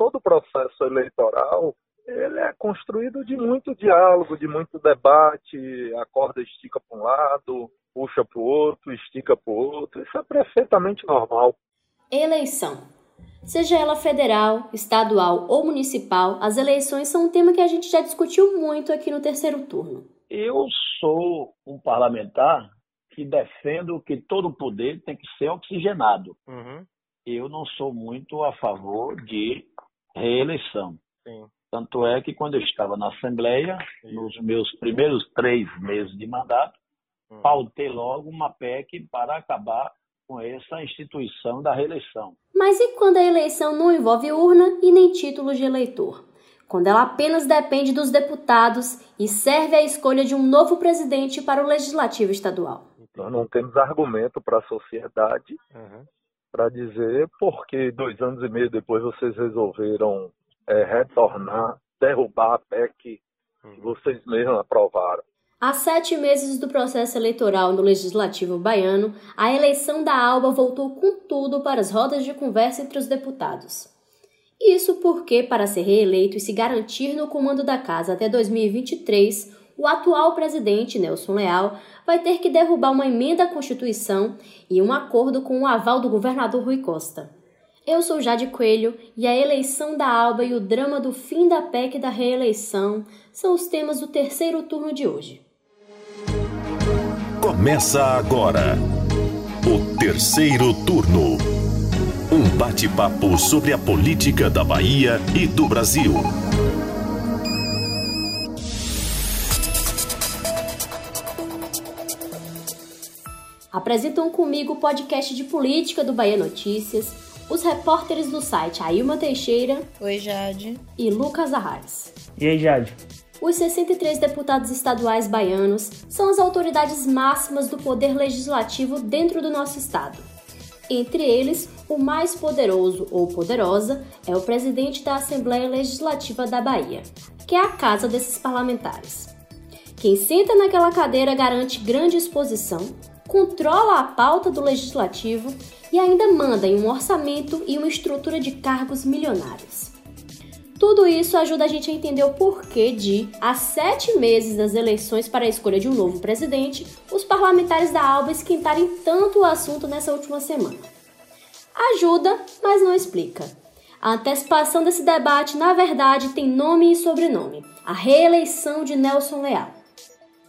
todo o processo eleitoral ele é construído de muito diálogo, de muito debate, a corda estica para um lado, puxa para o outro, estica para o outro. Isso é perfeitamente normal. Eleição. Seja ela federal, estadual ou municipal, as eleições são um tema que a gente já discutiu muito aqui no terceiro turno. Eu sou um parlamentar que defendo que todo poder tem que ser oxigenado. Uhum. Eu não sou muito a favor de reeleição. Sim. Tanto é que quando eu estava na Assembleia, Sim. nos meus primeiros três meses de mandato, uhum. pautei logo uma PEC para acabar com essa instituição da reeleição. Mas e quando a eleição não envolve urna e nem título de eleitor? Quando ela apenas depende dos deputados e serve à escolha de um novo presidente para o legislativo estadual? Nós não temos argumento para a sociedade uhum. Para dizer por que dois anos e meio depois vocês resolveram é, retornar, derrubar a PEC que uhum. vocês mesmos aprovaram. Há sete meses do processo eleitoral no Legislativo baiano, a eleição da Alba voltou com tudo para as rodas de conversa entre os deputados. Isso porque, para ser reeleito e se garantir no comando da casa até 2023, o atual presidente, Nelson Leal, vai ter que derrubar uma emenda à Constituição e um acordo com o aval do governador Rui Costa. Eu sou Jade Coelho e a eleição da Alba e o drama do fim da PEC da reeleição são os temas do terceiro turno de hoje. Começa agora o terceiro turno. Um bate-papo sobre a política da Bahia e do Brasil. Apresentam comigo o podcast de política do Bahia Notícias, os repórteres do site Ailma Teixeira. Oi, Jade. E Lucas Arraes. E aí, Jade? Os 63 deputados estaduais baianos são as autoridades máximas do poder legislativo dentro do nosso estado. Entre eles, o mais poderoso ou poderosa é o presidente da Assembleia Legislativa da Bahia, que é a casa desses parlamentares. Quem senta naquela cadeira garante grande exposição, controla a pauta do legislativo e ainda manda em um orçamento e uma estrutura de cargos milionários. Tudo isso ajuda a gente a entender o porquê de, há sete meses das eleições para a escolha de um novo presidente, os parlamentares da ALBA esquentarem tanto o assunto nessa última semana. Ajuda, mas não explica. A antecipação desse debate, na verdade, tem nome e sobrenome: a reeleição de Nelson Leal.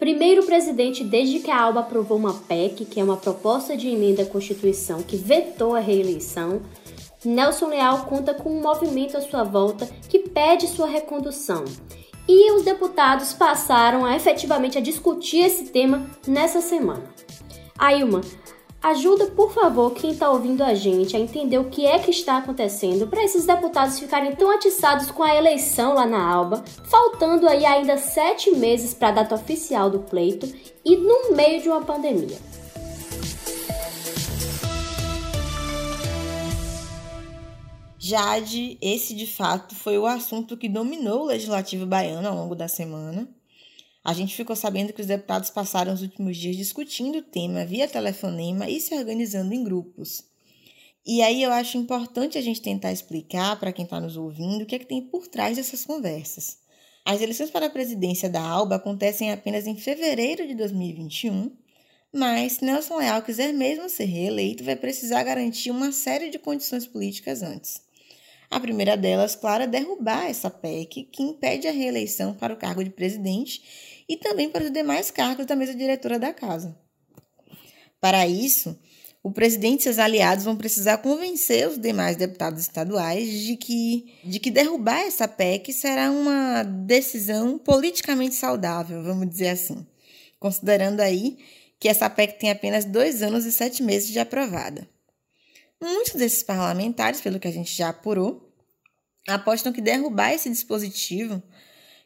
Primeiro presidente desde que a ALBA aprovou uma PEC, que é uma proposta de emenda à Constituição que vetou a reeleição, Nelson Leal conta com um movimento à sua volta que pede sua recondução. E os deputados passaram a efetivamente a discutir esse tema nessa semana. Ailma, ajuda por favor quem está ouvindo a gente a entender o que é que está acontecendo para esses deputados ficarem tão atiçados com a eleição lá na Alba, faltando aí ainda sete meses para a data oficial do pleito e no meio de uma pandemia. Jade, esse de fato foi o assunto que dominou o legislativo baiano ao longo da semana. A gente ficou sabendo que os deputados passaram os últimos dias discutindo o tema via telefonema e se organizando em grupos. E aí eu acho importante a gente tentar explicar para quem está nos ouvindo o que é que tem por trás dessas conversas. As eleições para a presidência da ALBA acontecem apenas em fevereiro de 2021, mas se Nelson Leal quiser mesmo ser reeleito, vai precisar garantir uma série de condições políticas antes. A primeira delas, claro, é derrubar essa PEC que impede a reeleição para o cargo de presidente e também para os demais cargos da mesa diretora da casa. Para isso, o presidente e seus aliados vão precisar convencer os demais deputados estaduais de que, de que derrubar essa PEC será uma decisão politicamente saudável, vamos dizer assim, considerando aí que essa PEC tem apenas dois anos e sete meses de aprovada. Muitos desses parlamentares, pelo que a gente já apurou, apostam que derrubar esse dispositivo,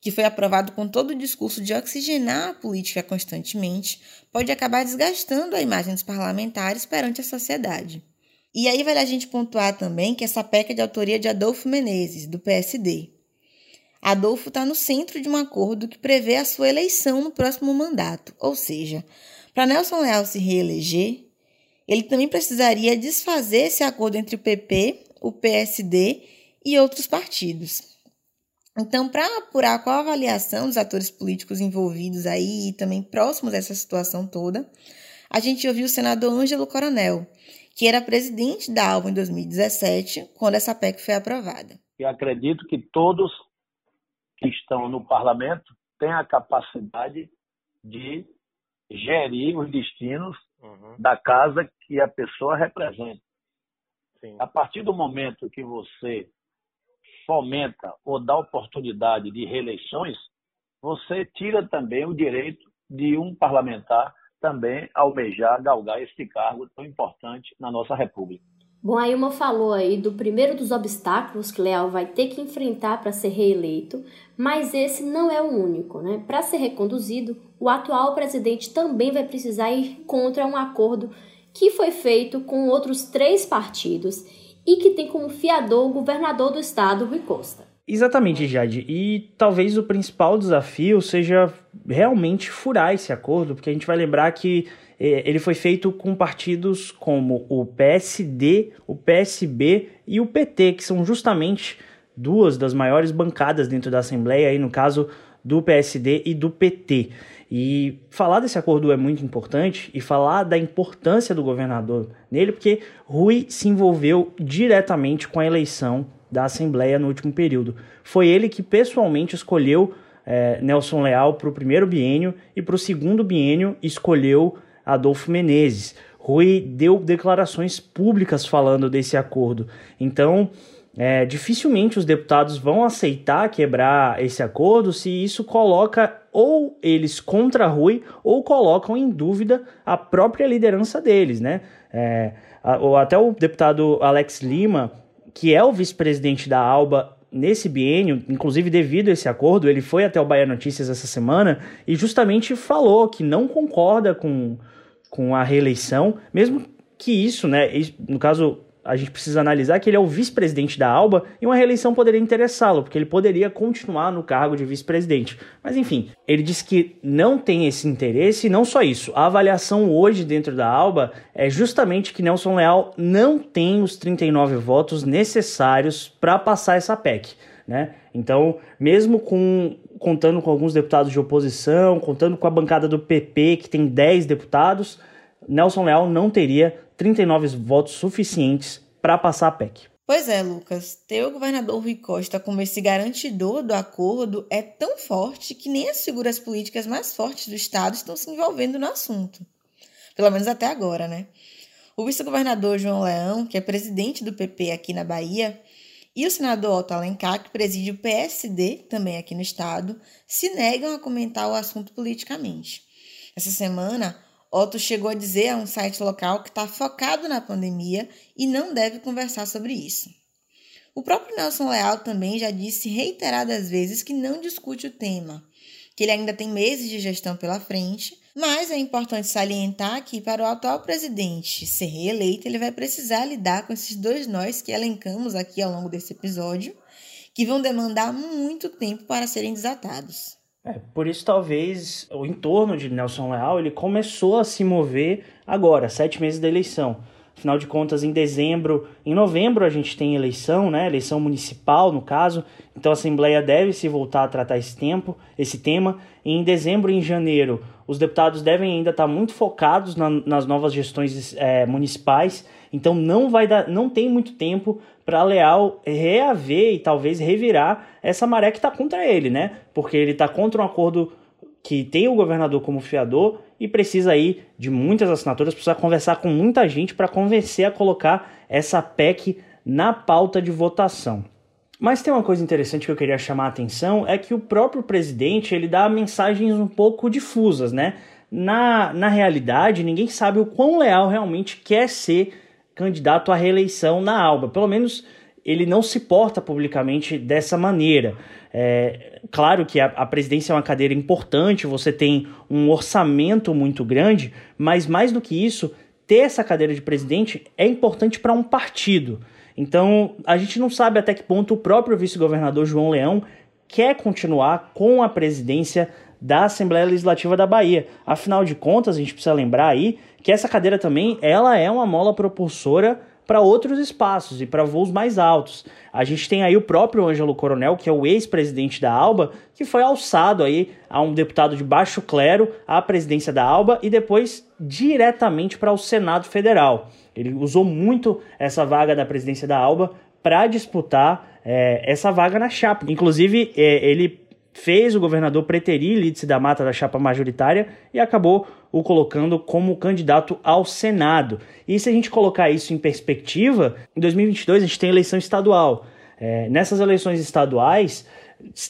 que foi aprovado com todo o discurso de oxigenar a política constantemente, pode acabar desgastando a imagem dos parlamentares perante a sociedade. E aí vale a gente pontuar também que essa PEC é de autoria de Adolfo Menezes, do PSD. Adolfo está no centro de um acordo que prevê a sua eleição no próximo mandato, ou seja, para Nelson Leal se reeleger, ele também precisaria desfazer esse acordo entre o PP, o PSD e outros partidos. Então, para apurar qual a avaliação dos atores políticos envolvidos aí e também próximos dessa situação toda, a gente ouviu o senador Ângelo Coronel, que era presidente da ALVA em 2017, quando essa PEC foi aprovada. Eu acredito que todos que estão no parlamento têm a capacidade de gerir os destinos uhum. da casa que a pessoa representa. Sim. A partir do momento que você fomenta ou dá oportunidade de reeleições, você tira também o direito de um parlamentar também almejar, galgar esse cargo tão importante na nossa República. Bom, a Ilma falou aí do primeiro dos obstáculos que Leal vai ter que enfrentar para ser reeleito, mas esse não é o único, né? Para ser reconduzido, o atual presidente também vai precisar ir contra um acordo que foi feito com outros três partidos e que tem como fiador o governador do estado, Rui Costa. Exatamente, Jade. E talvez o principal desafio seja realmente furar esse acordo, porque a gente vai lembrar que eh, ele foi feito com partidos como o PSD, o PSB e o PT, que são justamente duas das maiores bancadas dentro da Assembleia, aí no caso do PSD e do PT. E falar desse acordo é muito importante e falar da importância do governador nele, porque Rui se envolveu diretamente com a eleição da Assembleia no último período. Foi ele que pessoalmente escolheu é, Nelson Leal para o primeiro biênio e para o segundo biênio escolheu Adolfo Menezes. Rui deu declarações públicas falando desse acordo. Então, é, dificilmente os deputados vão aceitar quebrar esse acordo se isso coloca ou eles contra Rui ou colocam em dúvida a própria liderança deles, né? É, ou até o deputado Alex Lima, que é o vice-presidente da Alba nesse biênio, inclusive devido a esse acordo, ele foi até o Bahia Notícias essa semana e justamente falou que não concorda com, com a reeleição, mesmo que isso, né, no caso a gente precisa analisar que ele é o vice-presidente da Alba e uma reeleição poderia interessá-lo, porque ele poderia continuar no cargo de vice-presidente. Mas enfim, ele disse que não tem esse interesse e não só isso. A avaliação hoje dentro da Alba é justamente que Nelson Leal não tem os 39 votos necessários para passar essa PEC. Né? Então, mesmo com contando com alguns deputados de oposição, contando com a bancada do PP, que tem 10 deputados, Nelson Leal não teria 39 votos suficientes para passar a PEC. Pois é, Lucas. Ter o governador Rui Costa como esse garantidor do acordo é tão forte que nem as figuras políticas mais fortes do Estado estão se envolvendo no assunto. Pelo menos até agora, né? O vice-governador João Leão, que é presidente do PP aqui na Bahia, e o senador Otto Alencar, que preside o PSD, também aqui no estado, se negam a comentar o assunto politicamente. Essa semana, Otto chegou a dizer a um site local que está focado na pandemia e não deve conversar sobre isso. O próprio Nelson Leal também já disse reiteradas vezes que não discute o tema, que ele ainda tem meses de gestão pela frente, mas é importante salientar que para o atual presidente ser reeleito, ele vai precisar lidar com esses dois nós que elencamos aqui ao longo desse episódio, que vão demandar muito tempo para serem desatados. É, por isso talvez o entorno de Nelson Leal ele começou a se mover agora, sete meses da eleição. Afinal de contas, em dezembro, em novembro a gente tem eleição, né? Eleição municipal, no caso. Então a Assembleia deve se voltar a tratar esse tempo, esse tema. E em dezembro e em janeiro, os deputados devem ainda estar muito focados na, nas novas gestões é, municipais. Então não vai dar, não tem muito tempo para Leal reaver e talvez revirar essa maré que está contra ele, né? Porque ele está contra um acordo que tem o governador como fiador e precisa aí de muitas assinaturas, precisa conversar com muita gente para convencer a colocar essa PEC na pauta de votação. Mas tem uma coisa interessante que eu queria chamar a atenção, é que o próprio presidente ele dá mensagens um pouco difusas, né? Na, na realidade, ninguém sabe o quão leal realmente quer ser candidato à reeleição na Alba. Pelo menos ele não se porta publicamente dessa maneira. É, claro que a, a, presidência é uma cadeira importante, você tem um orçamento muito grande, mas mais do que isso, ter essa cadeira de presidente é importante para um partido. Então, a gente não sabe até que ponto o próprio vice-governador João Leão quer continuar com a presidência da Assembleia Legislativa da Bahia. Afinal de contas, a gente precisa lembrar aí que essa cadeira também ela é uma mola propulsora para outros espaços e para voos mais altos. A gente tem aí o próprio Ângelo Coronel, que é o ex-presidente da ALBA, que foi alçado aí a um deputado de baixo clero à presidência da ALBA e depois diretamente para o Senado Federal. Ele usou muito essa vaga da presidência da ALBA para disputar é, essa vaga na chapa. Inclusive, é, ele fez o governador preterir Lídice da Mata da chapa majoritária e acabou o colocando como candidato ao Senado. E se a gente colocar isso em perspectiva, em 2022 a gente tem eleição estadual. É, nessas eleições estaduais,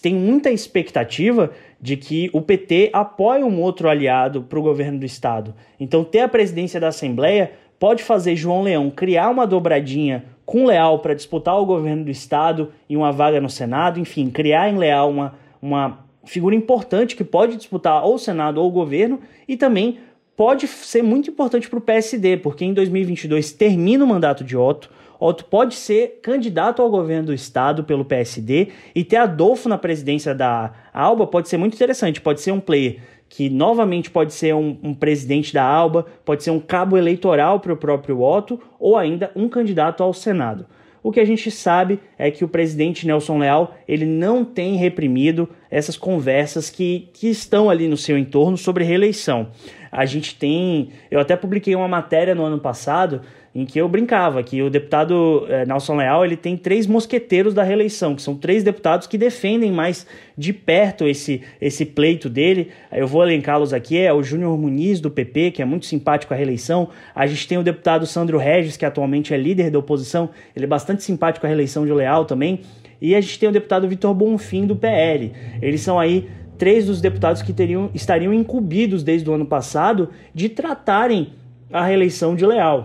tem muita expectativa de que o PT apoie um outro aliado para o governo do estado. Então, ter a presidência da Assembleia pode fazer João Leão criar uma dobradinha com Leal para disputar o governo do estado e uma vaga no Senado, enfim, criar em Leal uma uma figura importante que pode disputar ou o Senado ou o governo e também pode ser muito importante para o PSD, porque em 2022 termina o mandato de Otto. Otto pode ser candidato ao governo do estado pelo PSD e ter Adolfo na presidência da Alba pode ser muito interessante. Pode ser um player que novamente pode ser um, um presidente da Alba, pode ser um cabo eleitoral para o próprio Otto ou ainda um candidato ao Senado. O que a gente sabe é que o presidente Nelson Leal ele não tem reprimido essas conversas que, que estão ali no seu entorno sobre reeleição. A gente tem. Eu até publiquei uma matéria no ano passado em que eu brincava que o deputado é, Nelson Leal ele tem três mosqueteiros da reeleição, que são três deputados que defendem mais de perto esse, esse pleito dele. Eu vou elencá-los aqui: é o Júnior Muniz, do PP, que é muito simpático à reeleição. A gente tem o deputado Sandro Regis, que atualmente é líder da oposição, ele é bastante simpático à reeleição de Leal também. E a gente tem o deputado Vitor Bonfim, do PL. Eles são aí três dos deputados que teriam, estariam incumbidos desde o ano passado de tratarem a reeleição de Leal.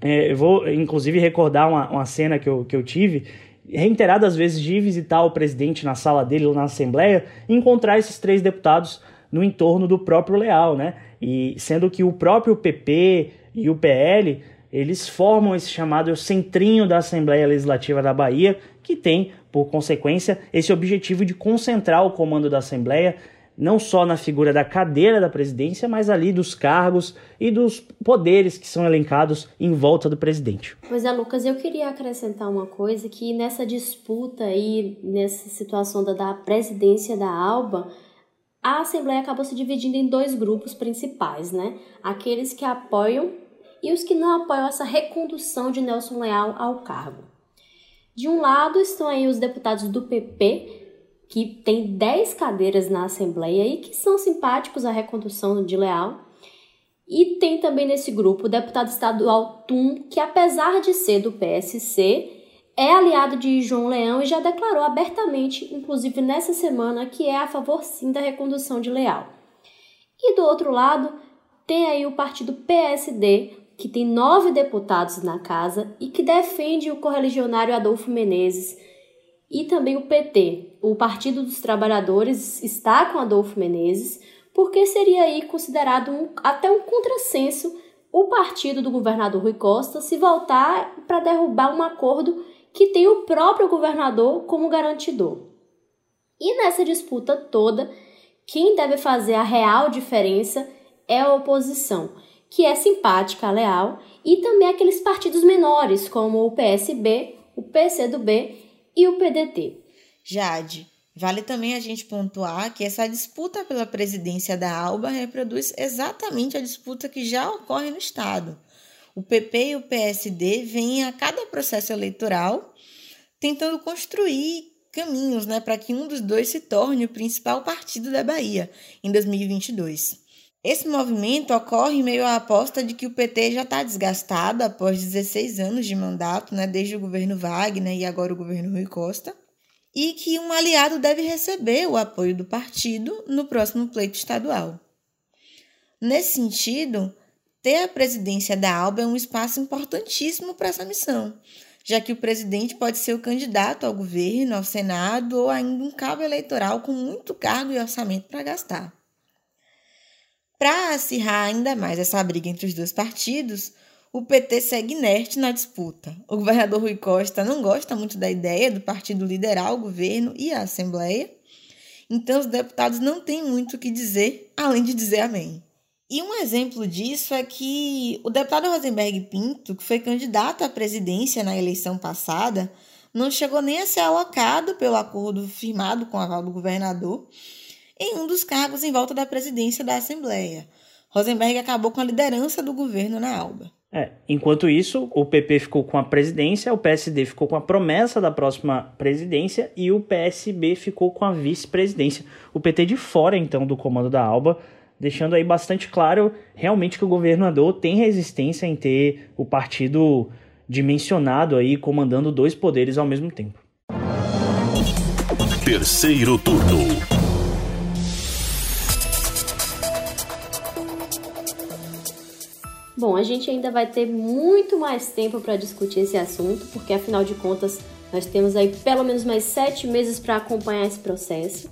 É, eu vou, inclusive, recordar uma, uma cena que eu, que eu tive reiteradas vezes de visitar o presidente na sala dele ou na Assembleia e encontrar esses três deputados no entorno do próprio Leal, né? E sendo que o próprio PP e o PL eles formam esse chamado centrinho da Assembleia Legislativa da Bahia, que tem, por consequência, esse objetivo de concentrar o comando da Assembleia não só na figura da cadeira da presidência, mas ali dos cargos e dos poderes que são elencados em volta do presidente. Pois é, Lucas, eu queria acrescentar uma coisa que nessa disputa aí, nessa situação da, da presidência da Alba, a Assembleia acabou se dividindo em dois grupos principais, né? Aqueles que apoiam e os que não apoiam essa recondução de Nelson Leal ao cargo. De um lado estão aí os deputados do PP, que tem 10 cadeiras na Assembleia e que são simpáticos à recondução de Leal. E tem também nesse grupo o deputado estadual Tum, que apesar de ser do PSC, é aliado de João Leão e já declarou abertamente, inclusive nessa semana, que é a favor sim da recondução de Leal. E do outro lado, tem aí o partido PSD, que tem nove deputados na casa e que defende o correligionário Adolfo Menezes, e também o PT, o Partido dos Trabalhadores, está com Adolfo Menezes, porque seria aí considerado um, até um contrassenso o partido do governador Rui Costa se voltar para derrubar um acordo que tem o próprio governador como garantidor. E nessa disputa toda, quem deve fazer a real diferença é a oposição, que é simpática, leal, e também aqueles partidos menores, como o PSB, o PCdoB e o PDT. Jade, vale também a gente pontuar que essa disputa pela presidência da ALBA reproduz exatamente a disputa que já ocorre no Estado. O PP e o PSD vêm a cada processo eleitoral tentando construir caminhos né, para que um dos dois se torne o principal partido da Bahia em 2022. Esse movimento ocorre em meio à aposta de que o PT já está desgastado após 16 anos de mandato, né, desde o governo Wagner e agora o governo Rui Costa, e que um aliado deve receber o apoio do partido no próximo pleito estadual. Nesse sentido, ter a presidência da ALBA é um espaço importantíssimo para essa missão, já que o presidente pode ser o candidato ao governo, ao Senado ou ainda um cabo eleitoral com muito cargo e orçamento para gastar. Para acirrar ainda mais essa briga entre os dois partidos, o PT segue inerte na disputa. O governador Rui Costa não gosta muito da ideia do partido liderar o governo e a Assembleia, então os deputados não têm muito o que dizer além de dizer amém. E um exemplo disso é que o deputado Rosenberg Pinto, que foi candidato à presidência na eleição passada, não chegou nem a ser alocado pelo acordo firmado com o aval do governador em um dos cargos em volta da presidência da Assembleia. Rosenberg acabou com a liderança do governo na Alba. É, enquanto isso, o PP ficou com a presidência, o PSD ficou com a promessa da próxima presidência e o PSB ficou com a vice-presidência. O PT de fora, então, do comando da Alba, deixando aí bastante claro realmente que o governador tem resistência em ter o partido dimensionado aí, comandando dois poderes ao mesmo tempo. Terceiro turno. Bom, a gente ainda vai ter muito mais tempo para discutir esse assunto, porque afinal de contas nós temos aí pelo menos mais sete meses para acompanhar esse processo.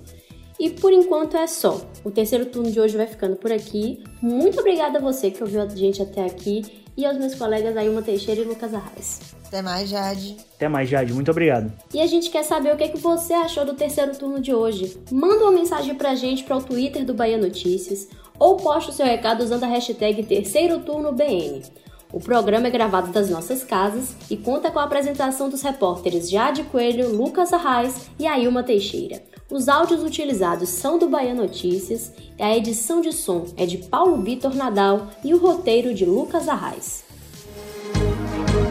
E por enquanto é só. O terceiro turno de hoje vai ficando por aqui. Muito obrigada a você que ouviu a gente até aqui e aos meus colegas Ailma Teixeira e Lucas Arraes. Até mais, Jade. Até mais, Jade. Muito obrigado. E a gente quer saber o que, é que você achou do terceiro turno de hoje. Manda uma mensagem pra gente para o Twitter do Bahia Notícias ou poste o seu recado usando a hashtag Terceiro Turno BN. O programa é gravado das nossas casas e conta com a apresentação dos repórteres Jade Coelho, Lucas Arraes e Ailma Teixeira. Os áudios utilizados são do Bahia Notícias, a edição de som é de Paulo Vitor Nadal e o roteiro de Lucas Arraes.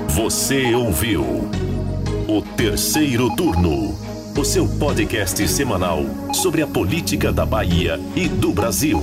Você ouviu o terceiro turno, o seu podcast semanal sobre a política da Bahia e do Brasil.